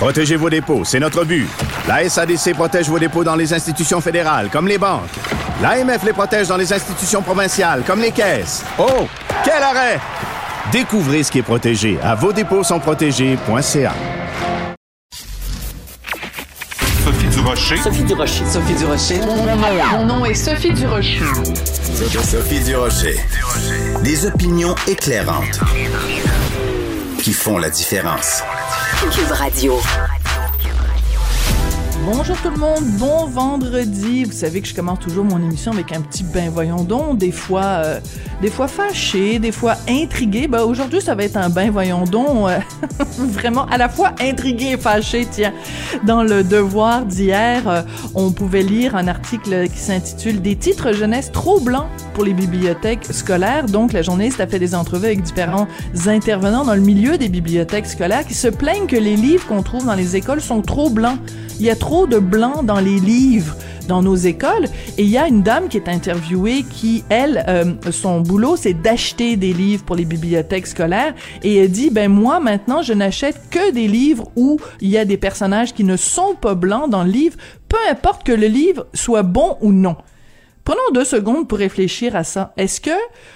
Protégez vos dépôts, c'est notre but. La SADC protège vos dépôts dans les institutions fédérales, comme les banques. L'AMF les protège dans les institutions provinciales, comme les caisses. Oh, quel arrêt! Découvrez ce qui est protégé à vos dépôts sont protégés.ca. Sophie Durocher. Sophie Durocher. Sophie Durocher. Mon nom est Sophie Durocher. Sophie Durocher. Des opinions éclairantes qui font la différence. Cube Radio. Bonjour tout le monde, bon vendredi. Vous savez que je commence toujours mon émission avec un petit ben voyons donc, des fois, euh, des fois fâché, des fois intrigué. Ben aujourd'hui, ça va être un ben voyons donc, euh, vraiment à la fois intrigué et fâché. Tiens, dans le Devoir d'hier, euh, on pouvait lire un article qui s'intitule Des titres jeunesse trop blancs pour les bibliothèques scolaires. Donc, la journaliste a fait des entrevues avec différents intervenants dans le milieu des bibliothèques scolaires qui se plaignent que les livres qu'on trouve dans les écoles sont trop blancs. Il y a trop de blanc dans les livres dans nos écoles. Et il y a une dame qui est interviewée qui, elle, euh, son boulot, c'est d'acheter des livres pour les bibliothèques scolaires. Et elle dit, ben moi, maintenant, je n'achète que des livres où il y a des personnages qui ne sont pas blancs dans le livre, peu importe que le livre soit bon ou non. Prenons deux secondes pour réfléchir à ça. Est-ce que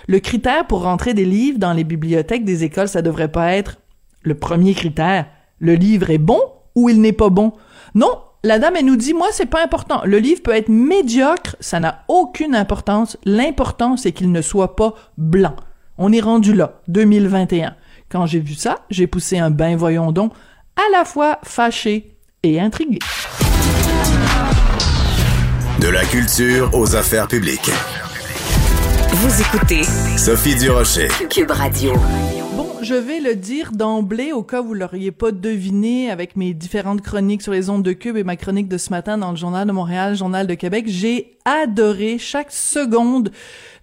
le critère pour rentrer des livres dans les bibliothèques des écoles, ça devrait pas être le premier critère? Le livre est bon ou il n'est pas bon? Non, la dame, elle nous dit, moi, c'est pas important. Le livre peut être médiocre, ça n'a aucune importance. L'important, c'est qu'il ne soit pas blanc. On est rendu là, 2021. Quand j'ai vu ça, j'ai poussé un bain voyons donc, à la fois fâché et intrigué. De la culture aux affaires publiques. Vous écoutez Sophie Durocher. Cube Radio. Je vais le dire d'emblée au cas où vous l'auriez pas deviné avec mes différentes chroniques sur les ondes de Cube et ma chronique de ce matin dans le Journal de Montréal, Journal de Québec. J'ai adoré chaque seconde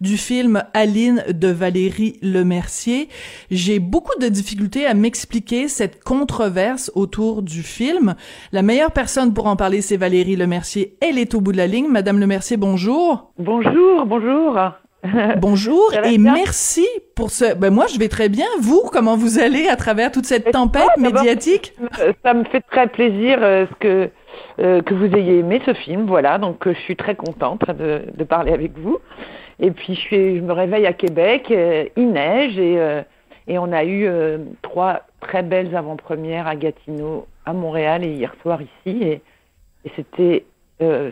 du film Aline de Valérie Lemercier. J'ai beaucoup de difficultés à m'expliquer cette controverse autour du film. La meilleure personne pour en parler, c'est Valérie Lemercier. Elle est au bout de la ligne. Madame Lemercier, bonjour. Bonjour, bonjour. Bonjour et bien? merci pour ce. Ben moi, je vais très bien. Vous, comment vous allez à travers toute cette Et tempête médiatique? Ça me fait très plaisir euh, ce que euh, que vous ayez aimé ce film, voilà. Donc euh, je suis très contente de, de parler avec vous. Et puis je, suis, je me réveille à Québec, il neige et et on a eu trois très belles avant-premières à Gatineau, à Montréal et hier soir ici et, et c'était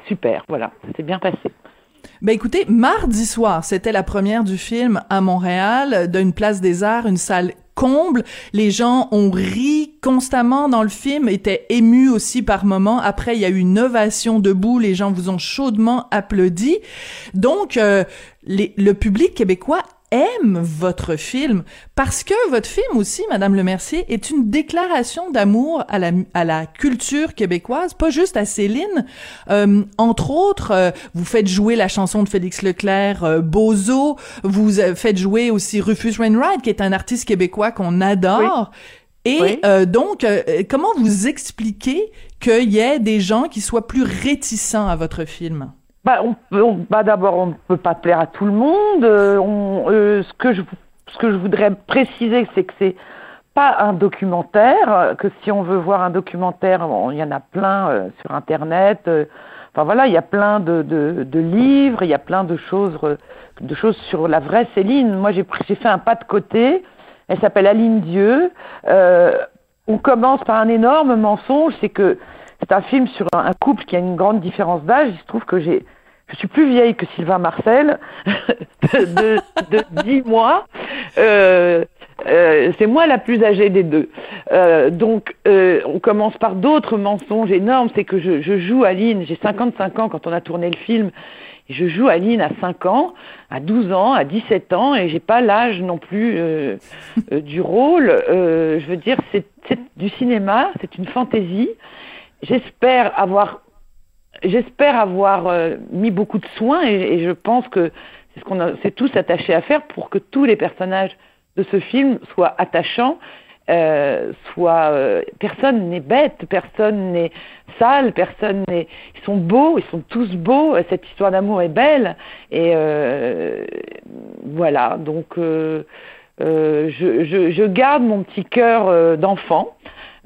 super, voilà, s'est bien passé. Ben écoutez, mardi soir, c'était la première du film à Montréal, d'une place des arts, une salle comble. Les gens ont ri constamment dans le film, étaient émus aussi par moments. Après, il y a eu une ovation debout, les gens vous ont chaudement applaudi. Donc, euh, le public québécois aime votre film parce que votre film aussi, Madame Le Mercier, est une déclaration d'amour à la, à la culture québécoise, pas juste à Céline. Euh, entre autres, euh, vous faites jouer la chanson de Félix Leclerc, euh, Bozo. Vous euh, faites jouer aussi Rufus Wainwright, qui est un artiste québécois qu'on adore. Et Oui. euh, donc, euh, comment vous expliquez qu'il y ait des gens qui soient plus réticents à votre film? Bah, bah d'abord, on ne peut pas plaire à tout le monde. Euh, on- euh, ce, que je, ce que je voudrais préciser, c'est que c'est pas un documentaire. Que si on veut voir un documentaire, il y en a plein euh, sur Internet. euh, enfin voilà, il y a plein de, de, de livres, il y a plein de choses, de choses sur la vraie Céline. Moi, j'ai fait un pas de côté. Elle s'appelle Aline Dieu. Euh, on commence par un énorme mensonge, c'est que c'est un film sur un, couple qui a une grande différence d'âge. Il se trouve que je suis plus vieille que Sylvain Marcel de, de, de 10 mois. Euh, Euh, c'est moi la plus âgée des deux. Euh, donc, on commence par d'autres mensonges énormes. C'est que je, joue Aline, j'ai 55 ans quand on a tourné le film. Et je joue Aline à 5 ans, à 12 ans, à 17 ans, et j'ai pas l'âge non plus du rôle. Je veux dire, c'est du cinéma, c'est une fantaisie. J'espère avoir, j'espère avoir euh, mis beaucoup de soins, et, et je pense que c'est ce qu'on s'est tous attachés à faire pour que tous les personnages de ce film soient attachants, euh, euh, personne n'est bête, personne n'est sale, personne n'est ils sont beaux, ils sont tous beaux, euh, cette histoire d'amour est belle et euh, voilà, donc euh, euh, je, je, je garde mon petit cœur d'enfant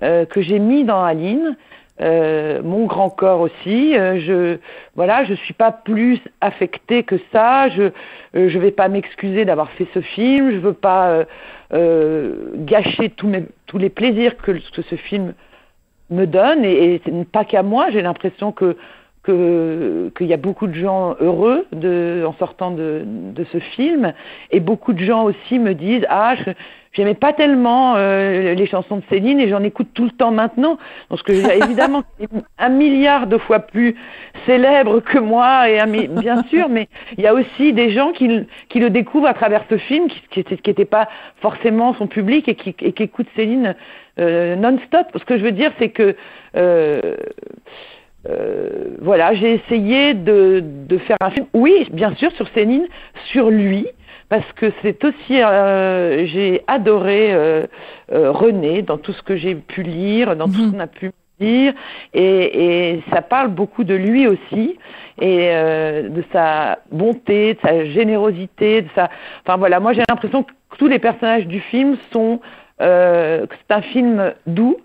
que j'ai mis dans Aline. Euh, mon grand corps aussi. Euh, je voilà, je suis pas plus affectée que ça. Je euh, je vais pas m'excuser d'avoir fait ce film. Je veux pas euh, gâcher tous mes tous les plaisirs que, ce film me donne. Et, et pas qu'à moi. J'ai l'impression que que qu'il y a beaucoup de gens heureux de en sortant de de ce film. Et beaucoup de gens aussi me disent ah je j'aimais pas tellement euh, les chansons de Céline et j'en écoute tout le temps maintenant parce que évidemment un milliard de fois plus célèbre que moi et un bien sûr mais il y a aussi des gens qui le- qui le découvrent à travers ce film qui qui était qui était pas forcément son public et qui et qui écoutent Céline euh, non-stop. Ce que je veux dire c'est que euh, euh, voilà, j'ai essayé de, de faire un film, oui, bien sûr, sur Céline, sur lui, parce que c'est aussi, euh, j'ai adoré euh, René dans tout ce que j'ai pu lire, dans tout ce qu'on a pu dire, et, et ça parle beaucoup de lui aussi, et euh, de sa bonté, de sa générosité, de sa, enfin voilà, moi j'ai l'impression que tous les personnages du film sont, euh, que c'est un film doux,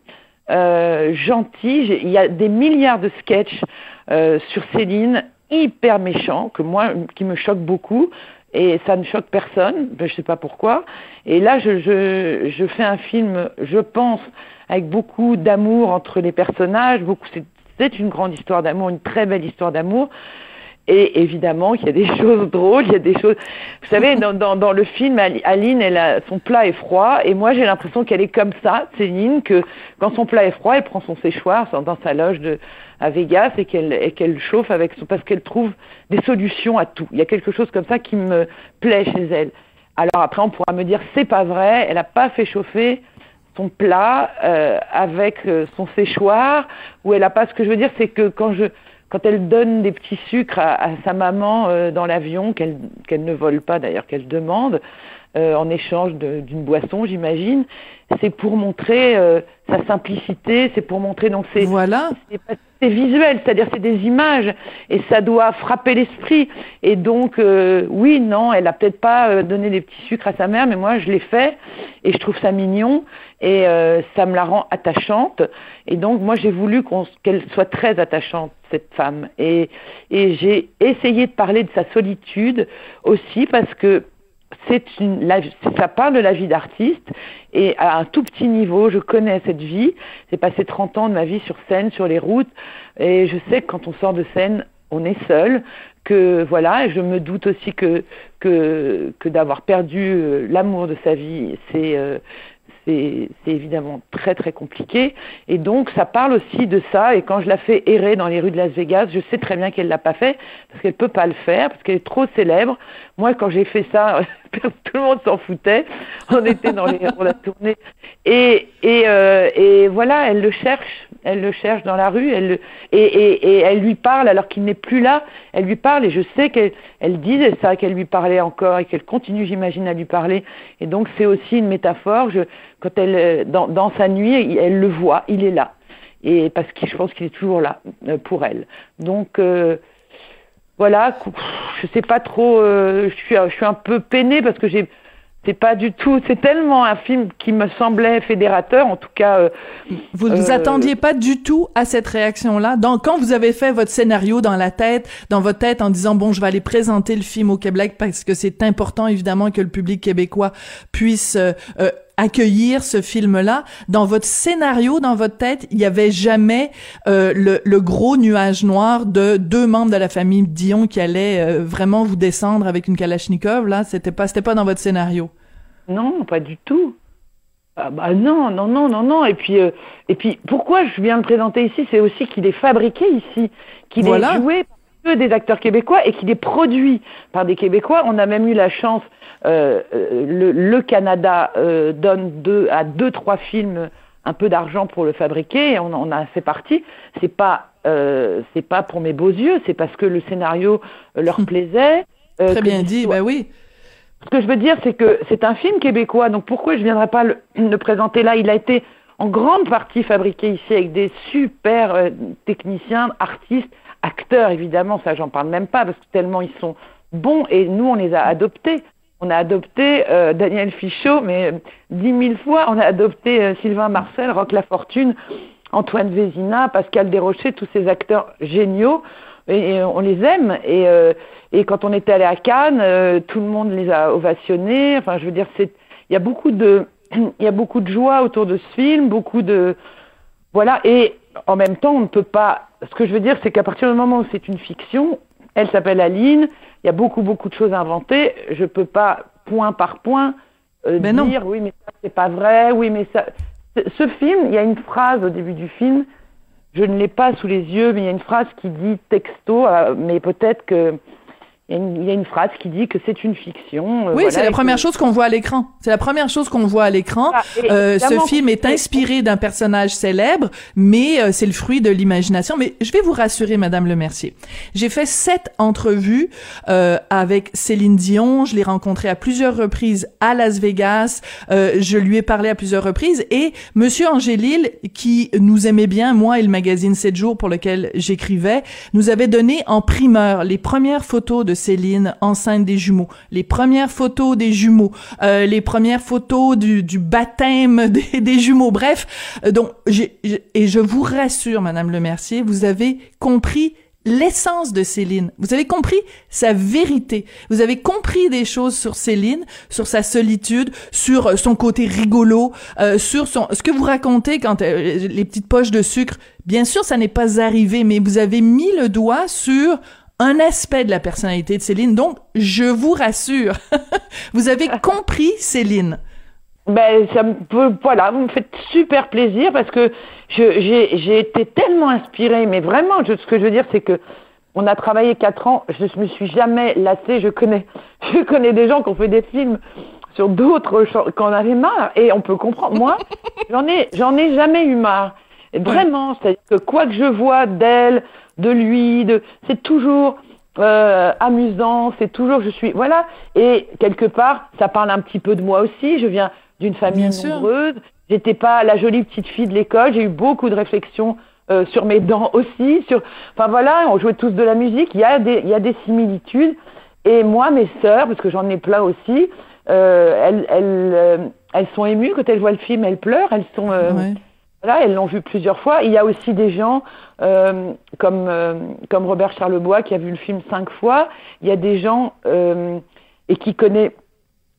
euh, gentil. Il y a des milliards de sketchs euh, sur Céline hyper méchants que moi qui me choquent beaucoup et ça ne choque personne. Ben, je sais pas pourquoi. Et là, je, fais un film, je pense, avec beaucoup d'amour entre les personnages. C'est une grande histoire d'amour, une très belle histoire d'amour. Et évidemment qu'il y a des choses drôles, il y a des choses. Vous savez, dans, le film, Ali- Aline, son plat est froid, et moi j'ai l'impression qu'elle est comme ça, Céline, que quand son plat est froid, elle prend son séchoir dans- sa loge à Vegas et qu'elle chauffe avec son parce qu'elle trouve des solutions à tout. Il y a quelque chose comme ça qui me plaît chez elle. Alors après, on pourra me dire c'est pas vrai, elle n'a pas fait chauffer son plat euh, avec euh, son séchoir, ou elle a pas. Ce que je veux dire, c'est que quand je quand elle donne des petits sucres à, sa maman euh, dans l'avion, qu'elle ne vole pas d'ailleurs, qu'elle demande euh, en échange d'une boisson, j'imagine, c'est pour montrer euh, sa simplicité, c'est pour montrer donc c'est Voilà. c'est visuel, c'est-à-dire c'est des images et ça doit frapper l'esprit. Et donc euh, oui, non, elle a peut-être pas euh, donné des petits sucres à sa mère, mais moi je l'ai fait et je trouve ça mignon et euh, ça me la rend attachante. Et donc moi j'ai voulu qu'on- qu'elle soit très attachante cette femme et et j'ai essayé de parler de sa solitude aussi parce que c'est une, la- ça parle de la vie d'artiste et à un tout petit niveau, je connais cette vie. J'ai passé 30 ans de ma vie sur scène, sur les routes et je sais que quand on sort de scène, on est seul. Que voilà, et je me doute aussi que que, que d'avoir perdu euh, l'amour de sa vie, c'est euh, c'est évidemment très très compliqué. Et donc ça parle aussi de ça. Et quand je la fais errer dans les rues de Las Vegas, je sais très bien qu'elle l'a pas fait parce qu'elle peut pas le faire parce qu'elle est trop célèbre. Moi, quand j'ai fait ça, tout le monde s'en foutait. On était dans les, on a tourné. Et et euh, et voilà, elle le cherche. Elle le cherche dans la rue. Elle le, et, elle lui parle alors qu'il n'est plus là. Elle lui parle et je sais qu'elle elle disait ça, qu'elle lui parlait encore et qu'elle continue, j'imagine, à lui parler. Et donc c'est aussi une métaphore. Quand elle euh, dans, sa nuit, elle le voit, il est là. Et parce que je pense qu'il est toujours là euh, pour elle. Donc euh, voilà, je sais pas trop. je suis je suis un peu peinée parce que j'ai c'est pas du tout. C'est tellement un film qui me semblait fédérateur, en tout cas. euh, Vous ne vous Euh, attendiez pas du tout à cette réaction-là. Donc, quand vous avez fait votre scénario dans la tête, dans votre tête, en disant bon, je vais aller présenter le film au Québec parce que c'est important évidemment que le public québécois puisse euh, euh, accueillir ce film-là. Dans votre scénario, dans votre tête, il y avait jamais euh, le, le gros nuage noir de deux membres de la famille Dion qui allaient euh, vraiment vous descendre avec une Kalachnikov. Là, c'était pas, c'était pas dans votre scénario. non, pas du tout. Ah bah non, non, non, non, non. Et puis, euh, et puis, pourquoi je viens le présenter ici? C'est aussi qu'il est fabriqué ici, qu'il Voilà. est joué par que des acteurs québécois et qu'il est produit par des Québécois. On a même eu la chance, euh, euh, le, le Canada euh, donne deux, à deux, trois films un peu d'argent pour le fabriquer. Et on, en a fait partie. C'est pas, euh, c'est pas pour mes beaux yeux. C'est parce que le scénario leur plaisait. Très bien dit, ben oui. ce que je veux dire, c'est que c'est un film québécois, donc pourquoi je ne viendrais pas le, le présenter là? Il a été en grande partie fabriqué ici avec des super euh, techniciens, artistes, acteurs évidemment, ça j'en parle même pas parce que tellement ils sont bons et nous on les a adoptés. On a adopté euh, Daniel Fichot, mais euh, dix mille fois, on a adopté euh, Sylvain Marcel, Roch Lafortune, Antoine Vézina, Pascal Desrochers, tous ces acteurs géniaux, et, on les aime. Et, euh, et quand on était allé à Cannes, euh, tout le monde les a ovationnés. Enfin, je veux dire, il y a beaucoup de, il y a beaucoup de joie autour de ce film, beaucoup de, voilà. Et en même temps, on ne peut pas. Ce que je veux dire, c'est qu'à partir du moment où c'est une fiction, elle s'appelle Aline. Il y a beaucoup, beaucoup de choses inventées. Je peux pas point par point euh, Ben non. dire oui, mais ça c'est pas vrai. Oui, mais ça. Ce- Ce film, il y a une phrase au début du film. Je ne l'ai pas sous les yeux, mais il y a une phrase qui dit texto, euh, mais peut-être que il y, a une, il y a une phrase qui dit que c'est une fiction. euh, Oui, voilà, c'est la que- première chose qu'on voit à l'écran. C'est la première chose qu'on voit à l'écran. Ah, Euh, ce film est inspiré d'un personnage célèbre, mais euh, c'est le fruit de l'imagination. Mais je vais vous rassurer, Madame Le Mercier. J'ai fait sept entrevues avec Céline Dion. Je l'ai rencontrée à plusieurs reprises à Las Vegas. Je lui ai parlé à plusieurs reprises. Et Monsieur Angélil, qui nous aimait bien, moi et le magazine 7 jours pour lequel j'écrivais, nous avait donné en primeur les premières photos de Céline enceinte des jumeaux, les premières photos des jumeaux, euh, les premières photos du, du baptême des, des jumeaux. Bref, euh, donc et je vous rassure, Madame Le Mercier, vous avez compris l'essence de Céline. Vous avez compris sa vérité. Vous avez compris des choses sur Céline, sur sa solitude, sur euh, son côté rigolo, euh, sur son ce que vous racontez quand euh, les petites poches de sucre. Bien sûr, ça n'est pas arrivé, mais vous avez mis le doigt sur un aspect de la personnalité de Céline. Donc, je vous rassure, vous avez compris Céline. Ben, ça me peut, voilà, vous me faites super plaisir parce que j'ai été tellement inspirée, mais vraiment, je- ce que je veux dire, c'est que on a travaillé quatre ans, je me suis jamais lassée, je connais, je connais des gens qui ont fait des films sur d'autres qu'on avait marre, et on peut comprendre. Moi, j'en ai, j'en ai jamais eu marre. Vraiment, c'est-à-dire que quoi que je vois d'elle, de lui, de, c'est toujours euh, amusant, c'est toujours, je suis, voilà. Et quelque part, ça parle un petit peu de moi aussi. Je viens d'une famille Bien nombreuse. J'étais pas la jolie petite fille de l'école. J'ai eu beaucoup de réflexions euh, sur mes dents aussi. Sur, enfin voilà, on jouait tous de la musique. Il y a des, il y a des similitudes. Et moi, mes sœurs, parce que j'en ai plein aussi, euh, elles, elles, euh, elles sont émues quand elles voient le film. Elles pleurent. Elles sont euh, Ouais. Voilà, elles l'ont vu plusieurs fois. Il y a aussi des gens euh, comme euh, comme Robert Charlebois qui a vu le film cinq fois. Il y a des gens euh, et qui connaît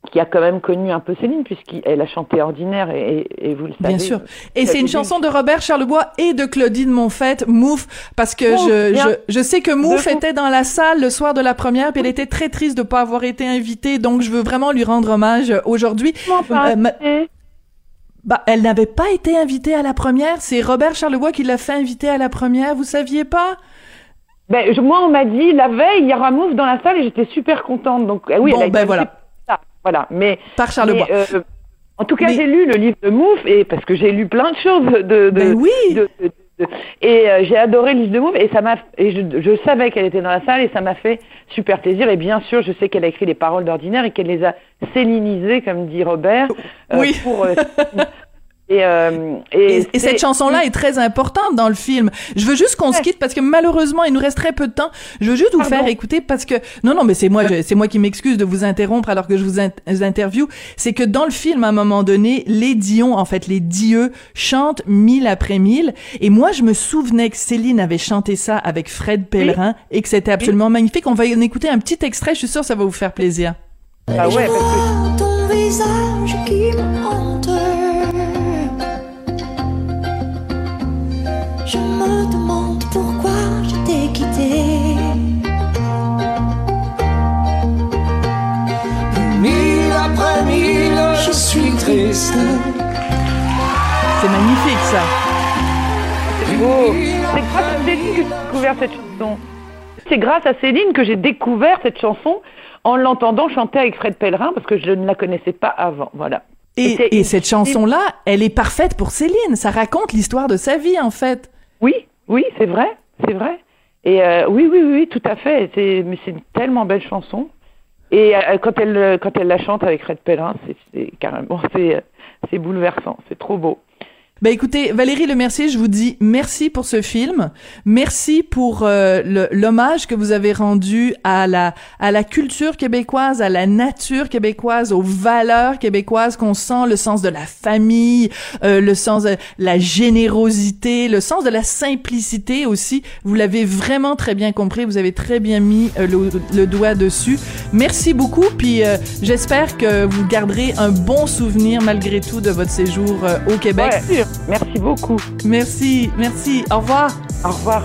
qui a quand même connu un peu Céline puisqu'elle a chanté Ordinaire et, vous le savez. Bien sûr. Et c'est une chanson de Robert Charlebois et de Claudine Monfette, Mouf, parce que Mouf, je, je, je sais que Mouf était dans la salle le soir de la première, puis elle était très triste de pas avoir été invitée, donc je veux vraiment lui rendre hommage aujourd'hui. Euh, Bah, elle n'avait pas été invitée à la première, c'est Robert Charlebois qui l'a fait inviter à la première, vous saviez pas? ben, je- moi, on m'a dit la veille, il y aura Mouf dans la salle et j'été super contente. Donc, eh oui, Bon, elle a été ben voilà. pour ça. Voilà. Mais, Par Charlebois. mais, euh, en tout cas, Mais- j'ai lu le livre de Mouf et parce que j'ai lu plein de choses de. de Ben oui. de- et euh, j'ai adoré livre de Mouf et ça m'a et je, je savais qu'elle était dans la salle et ça m'a fait super plaisir et bien sûr je sais qu'elle a écrit les paroles d'ordinaire et qu'elle les a célinisées comme dit Robert euh, Oui. pour euh, et, euh, Et, et cette chanson-là est très importante dans le film. Je veux juste qu'on se quitte parce que malheureusement, il nous reste très peu de temps. Je veux juste vous Pardon. faire écouter parce que non, non, mais c'est moi, c'est moi qui m'excuse de vous interrompre alors que je vous in- interview. C'est que dans le film, à un moment donné, les Dion, en fait, les dieux chantent mille après mille. Et moi, je me souvenais que Céline avait chanté ça avec Fred Pellerin et que c'était absolument magnifique. On va en écouter un petit extrait. Je suis sûre que ça va vous faire plaisir. ah ouais parce que ton visage qui me hante. Pourquoi je t'ai quitté. Mille après mille, je C'est magnifique, ça. C'est beau. C'est grâce à Céline que j'ai découvert cette chanson. C'est grâce à Céline que j'ai découvert cette chanson en l'entendant chanter avec Fred Pellerin parce que je ne la connaissais pas avant. Voilà. Et cette chanson-là, elle est parfaite pour Céline. Ça raconte l'histoire de sa vie, en fait. Oui, oui, c'est vrai, c'est vrai. Et euh, oui, oui, oui, tout à fait. C'est, mais c'est une tellement belle chanson. Et euh, quand elle, euh, quand elle la chante avec Fred Pellerin, c'est, carrément, c'est, euh, c'est bouleversant. C'est trop beau. Ben écoutez, Valérie Lemercier, je vous dis merci pour ce film, merci pour euh, l'hommage que vous avez rendu à la à la culture québécoise, à la nature québécoise, aux valeurs québécoises qu'on sent, le sens de la famille, euh, le sens de la générosité, le sens de la simplicité aussi. Vous l'avez vraiment très bien compris, vous avez très bien mis euh, le, doigt dessus. Merci beaucoup, puis j'espère que vous garderez un bon souvenir malgré tout de votre séjour au Québec. Ouais, merci beaucoup. Merci, merci. Au revoir. Au revoir.